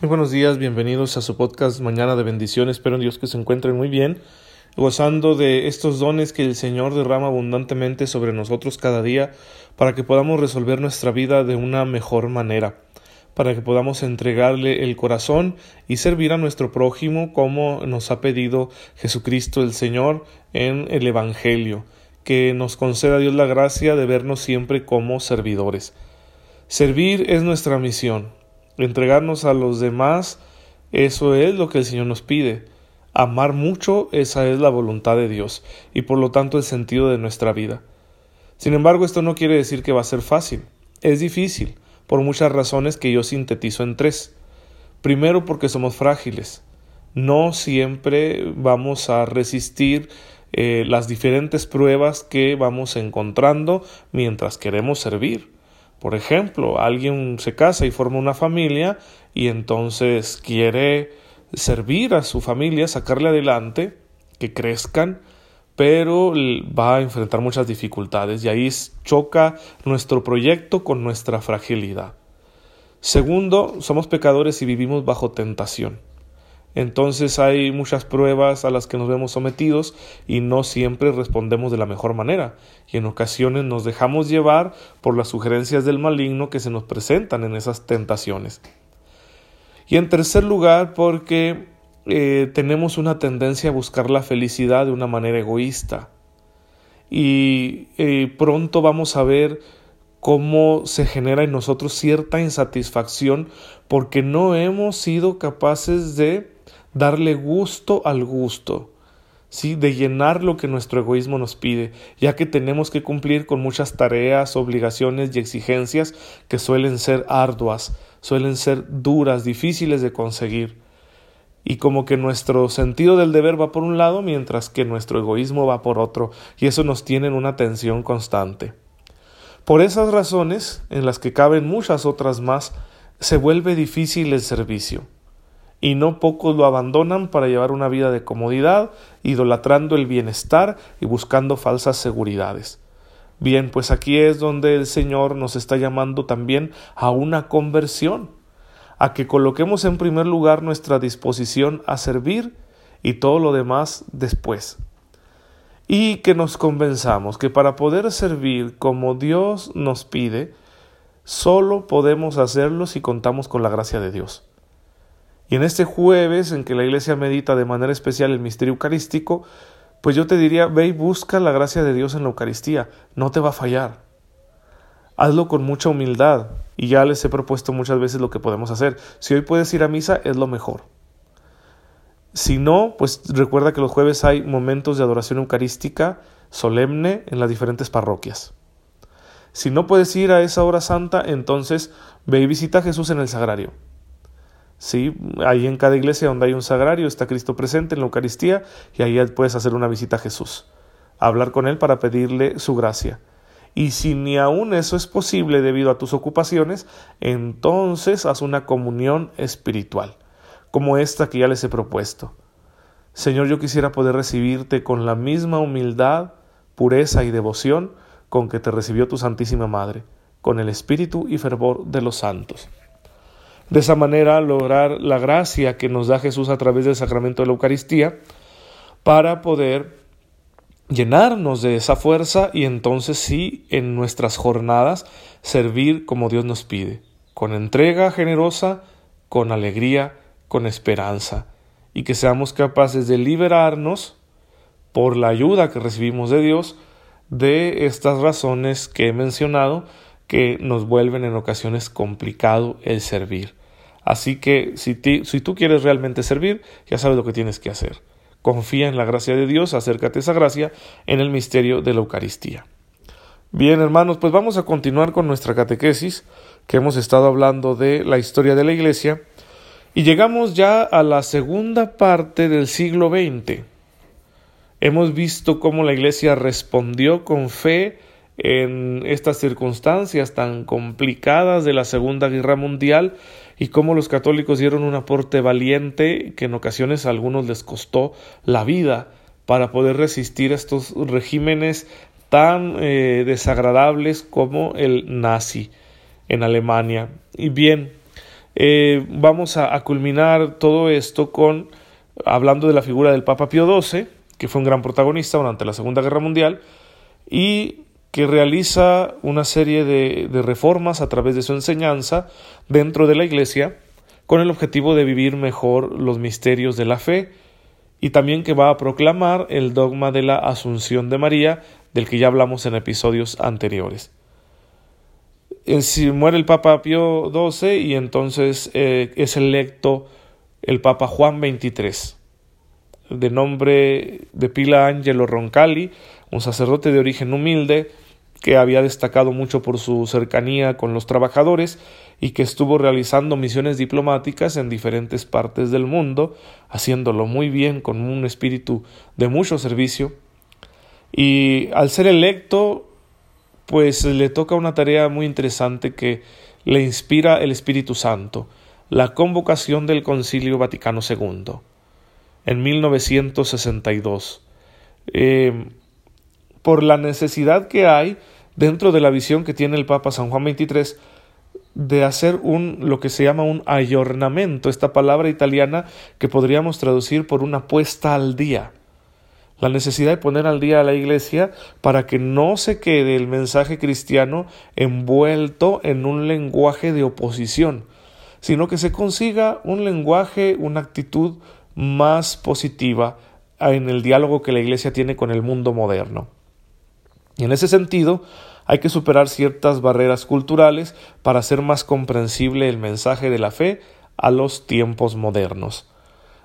Muy buenos días, bienvenidos a su podcast Mañana de Bendiciones. Espero en Dios que se encuentren muy bien, gozando de estos dones que el Señor derrama abundantemente sobre nosotros cada día para que podamos resolver nuestra vida de una mejor manera, para que podamos entregarle el corazón y servir a nuestro prójimo como nos ha pedido Jesucristo el Señor en el Evangelio, que nos conceda Dios la gracia de vernos siempre como servidores. Servir es nuestra misión, entregarnos a los demás, eso es lo que el Señor nos pide. Amar mucho, esa es la voluntad de Dios y por lo tanto el sentido de nuestra vida. Sin embargo, esto no quiere decir que va a ser fácil. Es difícil, por muchas razones que yo sintetizo en tres. Primero, porque somos frágiles. No siempre vamos a resistir eh, las diferentes pruebas que vamos encontrando mientras queremos servir. Por ejemplo, alguien se casa y forma una familia y entonces quiere servir a su familia, sacarle adelante, que crezcan, pero va a enfrentar muchas dificultades y ahí choca nuestro proyecto con nuestra fragilidad. Segundo, somos pecadores y vivimos bajo tentación. Entonces hay muchas pruebas a las que nos vemos sometidos y no siempre respondemos de la mejor manera y en ocasiones nos dejamos llevar por las sugerencias del maligno que se nos presentan en esas tentaciones. Y en tercer lugar porque eh, tenemos una tendencia a buscar la felicidad de una manera egoísta y eh, pronto vamos a ver cómo se genera en nosotros cierta insatisfacción porque no hemos sido capaces de darle gusto al gusto, ¿sí? de llenar lo que nuestro egoísmo nos pide, ya que tenemos que cumplir con muchas tareas, obligaciones y exigencias que suelen ser arduas, suelen ser duras, difíciles de conseguir. Y como que nuestro sentido del deber va por un lado, mientras que nuestro egoísmo va por otro, y eso nos tiene en una tensión constante. Por esas razones, en las que caben muchas otras más, se vuelve difícil el servicio y no pocos lo abandonan para llevar una vida de comodidad, idolatrando el bienestar y buscando falsas seguridades. Bien, pues aquí es donde el Señor nos está llamando también a una conversión, a que coloquemos en primer lugar nuestra disposición a servir y todo lo demás después. Y que nos convenzamos que para poder servir como Dios nos pide, solo podemos hacerlo si contamos con la gracia de Dios. Y en este jueves en que la iglesia medita de manera especial el misterio eucarístico, pues yo te diría, ve y busca la gracia de Dios en la Eucaristía, no te va a fallar. Hazlo con mucha humildad y ya les he propuesto muchas veces lo que podemos hacer. Si hoy puedes ir a misa, es lo mejor. Si no, pues recuerda que los jueves hay momentos de adoración eucarística solemne en las diferentes parroquias. Si no puedes ir a esa hora santa, entonces ve y visita a Jesús en el sagrario. Sí, ahí en cada iglesia donde hay un sagrario está Cristo presente en la Eucaristía y ahí puedes hacer una visita a Jesús, hablar con Él para pedirle su gracia. Y si ni aún eso es posible debido a tus ocupaciones, entonces haz una comunión espiritual, como esta que ya les he propuesto. Señor, yo quisiera poder recibirte con la misma humildad, pureza y devoción con que te recibió tu Santísima Madre, con el espíritu y fervor de los santos. De esa manera lograr la gracia que nos da Jesús a través del sacramento de la Eucaristía para poder llenarnos de esa fuerza y entonces sí en nuestras jornadas servir como Dios nos pide, con entrega generosa, con alegría, con esperanza, y que seamos capaces de liberarnos por la ayuda que recibimos de Dios de estas razones que he mencionado que nos vuelven en ocasiones complicado el servir. Así que si, tú quieres realmente servir, ya sabes lo que tienes que hacer. Confía en la gracia de Dios, acércate a esa gracia en el misterio de la Eucaristía. Bien, hermanos, pues vamos a continuar con nuestra catequesis, que hemos estado hablando de la historia de la Iglesia, y llegamos ya a la segunda parte del siglo XX. Hemos visto cómo la Iglesia respondió con fe en estas circunstancias tan complicadas de la Segunda Guerra Mundial y cómo los católicos dieron un aporte valiente que en ocasiones a algunos les costó la vida para poder resistir a estos regímenes tan eh, desagradables como el nazi en Alemania. Y bien, Eh, vamos a, a, culminar todo esto con hablando de la figura del Papa Pío XII, que fue un gran protagonista durante la Segunda Guerra Mundial y que realiza una serie de, de reformas a través de su enseñanza dentro de la Iglesia con el objetivo de vivir mejor los misterios de la fe y también que va a proclamar el dogma de la Asunción de María, del que ya hablamos en episodios anteriores. Si muere el Papa Pío XII y entonces eh, es electo el Papa Juan XXIII, de nombre de Pila Angelo Roncalli, un sacerdote de origen humilde que había destacado mucho por su cercanía con los trabajadores y que estuvo realizando misiones diplomáticas en diferentes partes del mundo, haciéndolo muy bien con un espíritu de mucho servicio. Y al ser electo, pues le toca una tarea muy interesante que le inspira el Espíritu Santo, la convocación del Concilio Vaticano II en 1962. Eh, por la necesidad que hay dentro de la visión que tiene el Papa San Juan XXIII de hacer un lo que se llama un ayornamento, esta palabra italiana que podríamos traducir por una puesta al día. La necesidad de poner al día a la Iglesia para que no se quede el mensaje cristiano envuelto en un lenguaje de oposición, sino que se consiga un lenguaje, una actitud más positiva en el diálogo que la Iglesia tiene con el mundo moderno. Y en ese sentido, hay que superar ciertas barreras culturales para hacer más comprensible el mensaje de la fe a los tiempos modernos.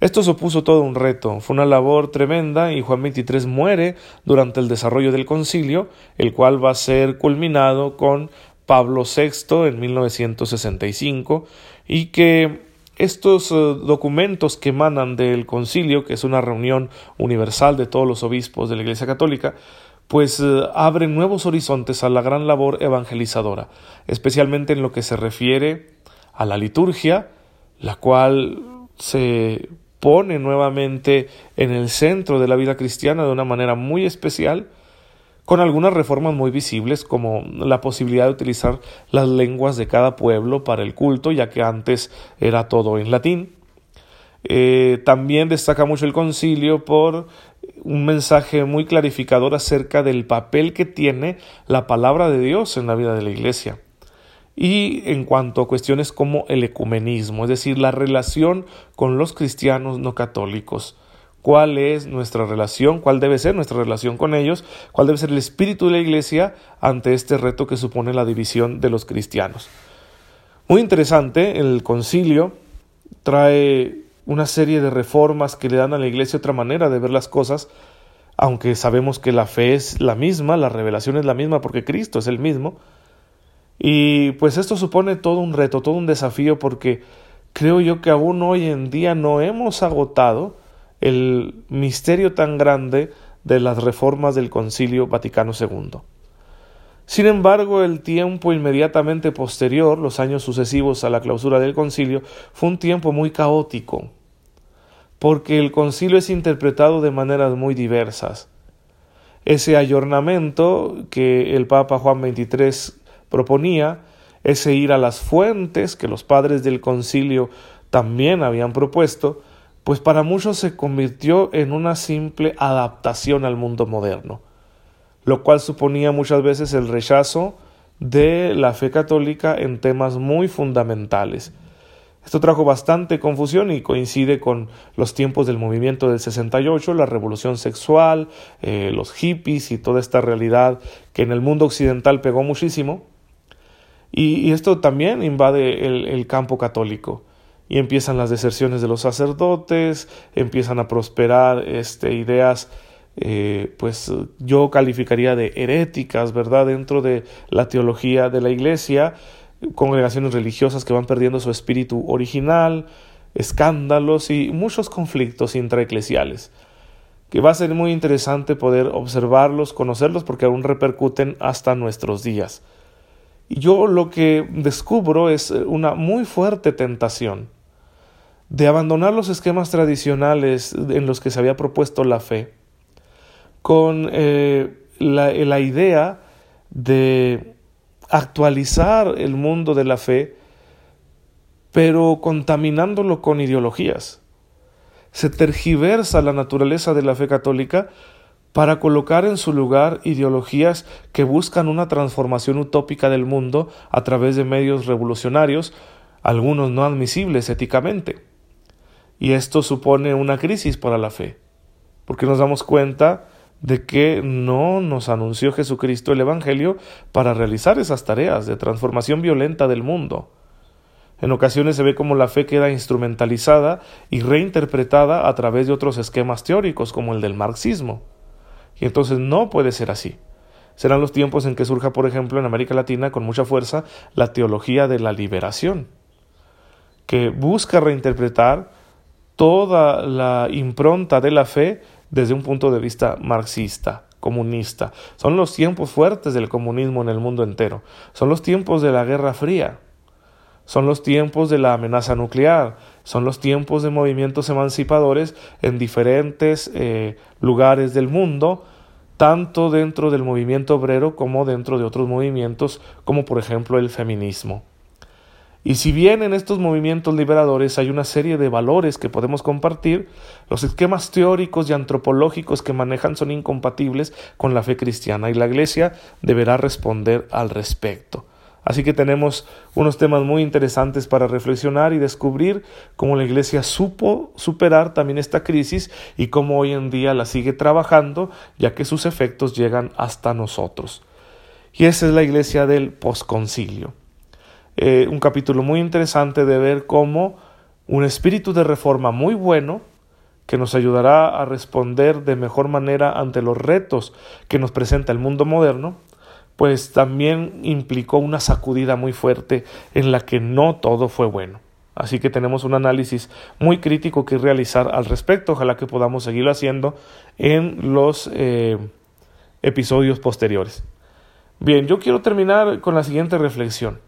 Esto supuso todo un reto, fue una labor tremenda y Juan XXIII muere durante el desarrollo del concilio, el cual va a ser culminado con Pablo VI en 1965 y que estos eh, documentos que emanan del concilio, que es una reunión universal de todos los obispos de la Iglesia Católica, pues eh, abren nuevos horizontes a la gran labor evangelizadora, especialmente en lo que se refiere a la liturgia, la cual se pone nuevamente en el centro de la vida cristiana de una manera muy especial, con algunas reformas muy visibles como la posibilidad de utilizar las lenguas de cada pueblo para el culto, ya que antes era todo en latín. Eh, también destaca mucho el concilio por un mensaje muy clarificador acerca del papel que tiene la palabra de Dios en la vida de la Iglesia. Y en cuanto a cuestiones como el ecumenismo, es decir, la relación con los cristianos no católicos. ¿Cuál es nuestra relación? ¿Cuál debe ser nuestra relación con ellos? ¿Cuál debe ser el espíritu de la Iglesia ante este reto que supone la división de los cristianos? Muy interesante, el concilio trae una serie de reformas que le dan a la Iglesia otra manera de ver las cosas, aunque sabemos que la fe es la misma, la revelación es la misma porque Cristo es el mismo. Y pues esto supone todo un reto, todo un desafío porque creo yo que aún hoy en día no hemos agotado el misterio tan grande de las reformas del Concilio Vaticano II. Sin embargo, el tiempo inmediatamente posterior, los años sucesivos a la clausura del concilio, fue un tiempo muy caótico, porque el concilio es interpretado de maneras muy diversas. Ese ayornamiento que el Papa Juan XXIII proponía, ese ir a las fuentes que los padres del concilio también habían propuesto, pues para muchos se convirtió en una simple adaptación al mundo moderno, lo cual suponía muchas veces el rechazo de la fe católica en temas muy fundamentales, esto trajo bastante confusión y coincide con los tiempos del movimiento del 68, la revolución sexual, eh, los hippies y toda esta realidad que en el mundo occidental pegó muchísimo. Y, esto también invade el, campo católico. Y empiezan las deserciones de los sacerdotes, empiezan a prosperar este, ideas eh, pues yo calificaría de heréticas, ¿verdad? Dentro de la teología de la Iglesia, congregaciones religiosas que van perdiendo su espíritu original, escándalos y muchos conflictos intraeclesiales, que va a ser muy interesante poder observarlos, conocerlos, porque aún repercuten hasta nuestros días. Y yo lo que descubro es una muy fuerte tentación de abandonar los esquemas tradicionales en los que se había propuesto la fe, con eh, la idea de actualizar el mundo de la fe pero contaminándolo con ideologías. Se tergiversa la naturaleza de la fe católica para colocar en su lugar ideologías que buscan una transformación utópica del mundo a través de medios revolucionarios, algunos no admisibles éticamente. Y esto supone una crisis para la fe, porque nos damos cuenta de que no nos anunció Jesucristo el Evangelio para realizar esas tareas de transformación violenta del mundo. En ocasiones se ve como la fe queda instrumentalizada y reinterpretada a través de otros esquemas teóricos como el del marxismo. Y entonces no puede ser así. Serán los tiempos en que surja, por ejemplo, en América Latina con mucha fuerza la teología de la liberación, que busca reinterpretar toda la impronta de la fe desde un punto de vista marxista, comunista. Son los tiempos fuertes del comunismo en el mundo entero. Son los tiempos de la Guerra Fría. Son los tiempos de la amenaza nuclear. Son los tiempos de movimientos emancipadores en diferentes eh, lugares del mundo, tanto dentro del movimiento obrero como dentro de otros movimientos, como por ejemplo el feminismo. Y si bien en estos movimientos liberadores hay una serie de valores que podemos compartir, los esquemas teóricos y antropológicos que manejan son incompatibles con la fe cristiana y la Iglesia deberá responder al respecto. Así que tenemos unos temas muy interesantes para reflexionar y descubrir cómo la Iglesia supo superar también esta crisis y cómo hoy en día la sigue trabajando, ya que sus efectos llegan hasta nosotros. Y esa es la Iglesia del posconcilio. Eh, un capítulo muy interesante de ver cómo un espíritu de reforma muy bueno, que nos ayudará a responder de mejor manera ante los retos que nos presenta el mundo moderno, pues también implicó una sacudida muy fuerte en la que no todo fue bueno. Así que tenemos un análisis muy crítico que realizar al respecto. Ojalá que podamos seguirlo haciendo en los eh, episodios posteriores. Bien, yo quiero terminar con la siguiente reflexión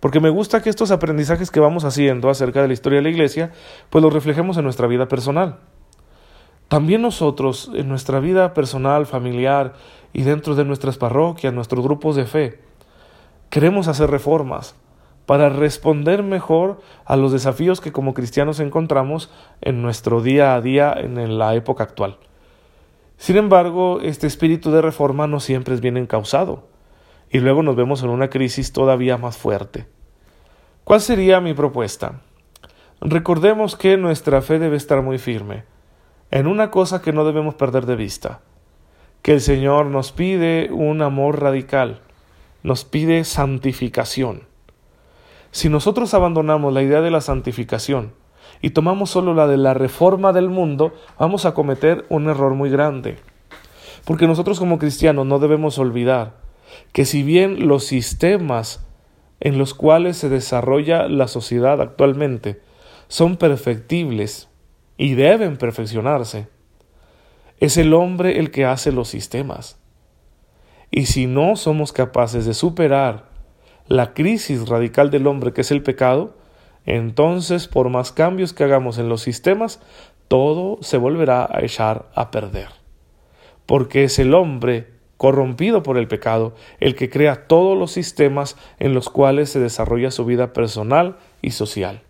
porque me gusta que estos aprendizajes que vamos haciendo acerca de la historia de la Iglesia, pues los reflejemos en nuestra vida personal. También nosotros, en nuestra vida personal, familiar y dentro de nuestras parroquias, nuestros grupos de fe, queremos hacer reformas para responder mejor a los desafíos que como cristianos encontramos en nuestro día a día en la época actual. Sin embargo, este espíritu de reforma no siempre es bien encausado y luego nos vemos en una crisis todavía más fuerte. ¿Cuál sería mi propuesta? Recordemos que nuestra fe debe estar muy firme en una cosa que no debemos perder de vista, que el Señor nos pide un amor radical, nos pide santificación. Si nosotros abandonamos la idea de la santificación y tomamos solo la de la reforma del mundo, vamos a cometer un error muy grande. Porque nosotros como cristianos no debemos olvidar que si bien los sistemas en los cuales se desarrolla la sociedad actualmente son perfectibles y deben perfeccionarse, es el hombre el que hace los sistemas. Y si no somos capaces de superar la crisis radical del hombre que es el pecado, entonces por más cambios que hagamos en los sistemas, todo se volverá a echar a perder. Porque es el hombre corrompido por el pecado, el que crea todos los sistemas en los cuales se desarrolla su vida personal y social.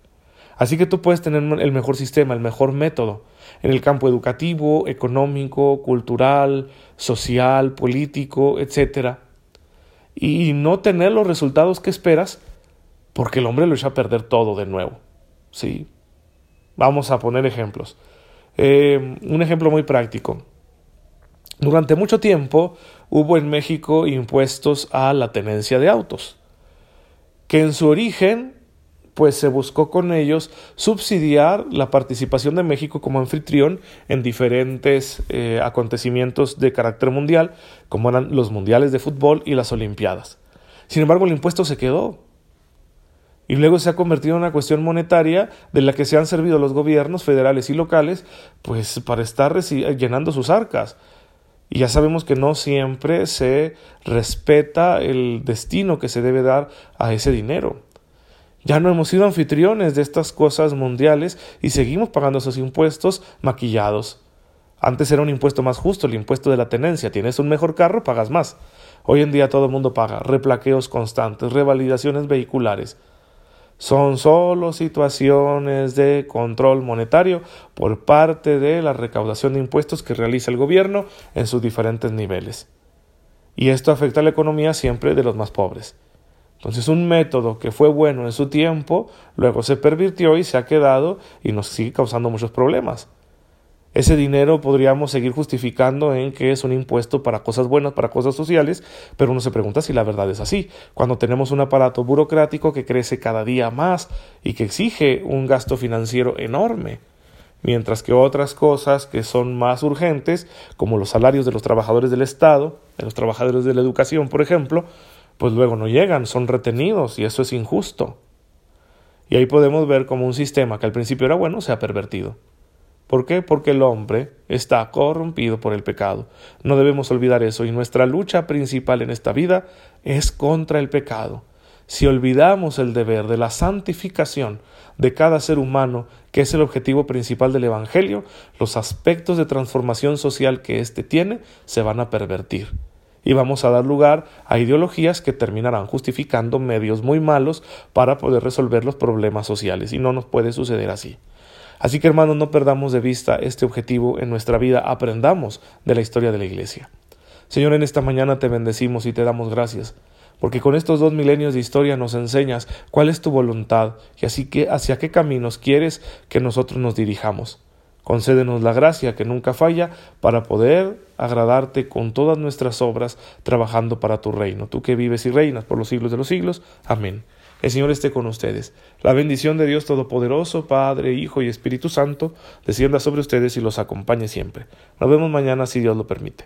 Así que tú puedes tener el mejor sistema, el mejor método, en el campo educativo, económico, cultural, social, político, etc. Y no tener los resultados que esperas porque el hombre lo echa a perder todo de nuevo. ¿Sí? Vamos a poner ejemplos. Eh, un ejemplo muy práctico. Durante mucho tiempo hubo en México impuestos a la tenencia de autos, que en su origen pues se buscó con ellos subsidiar la participación de México como anfitrión en diferentes eh, acontecimientos de carácter mundial, como eran los mundiales de fútbol y las Olimpiadas. Sin embargo, el impuesto se quedó. Y luego se ha convertido en una cuestión monetaria de la que se han servido los gobiernos federales y locales, pues para estar llenando sus arcas. Y ya sabemos que no siempre se respeta el destino que se debe dar a ese dinero. Ya no hemos sido anfitriones de estas cosas mundiales y seguimos pagando esos impuestos maquillados. Antes era un impuesto más justo, el impuesto de la tenencia. Tienes un mejor carro, pagas más. Hoy en día todo el mundo paga replaqueos constantes, revalidaciones vehiculares. Son solo situaciones de control monetario por parte de la recaudación de impuestos que realiza el gobierno en sus diferentes niveles. Y esto afecta a la economía siempre de los más pobres. Entonces un método que fue bueno en su tiempo, luego se pervirtió y se ha quedado y nos sigue causando muchos problemas. Ese dinero podríamos seguir justificando en que es un impuesto para cosas buenas, para cosas sociales, pero uno se pregunta si la verdad es así. Cuando tenemos un aparato burocrático que crece cada día más y que exige un gasto financiero enorme, mientras que otras cosas que son más urgentes, como los salarios de los trabajadores del Estado, de los trabajadores de la educación, por ejemplo, pues luego no llegan, son retenidos y eso es injusto. Y ahí podemos ver cómo un sistema que al principio era bueno se ha pervertido. ¿Por qué? Porque el hombre está corrompido por el pecado. No debemos olvidar eso y nuestra lucha principal en esta vida es contra el pecado. Si olvidamos el deber de la santificación de cada ser humano, que es el objetivo principal del Evangelio, los aspectos de transformación social que éste tiene se van a pervertir. Y vamos a dar lugar a ideologías que terminarán justificando medios muy malos para poder resolver los problemas sociales. Y no nos puede suceder así. Así que hermanos, no perdamos de vista este objetivo en nuestra vida, aprendamos de la historia de la Iglesia. Señor, en esta mañana te bendecimos y te damos gracias, porque con estos dos milenios de historia nos enseñas cuál es tu voluntad y así que hacia qué caminos quieres que nosotros nos dirijamos. Concédenos la gracia que nunca falla para poder agradarte con todas nuestras obras, trabajando para tu reino, tú que vives y reinas por los siglos de los siglos. Amén. El Señor esté con ustedes. La bendición de Dios Todopoderoso, Padre, Hijo y Espíritu Santo, descienda sobre ustedes y los acompañe siempre. Nos vemos mañana si Dios lo permite.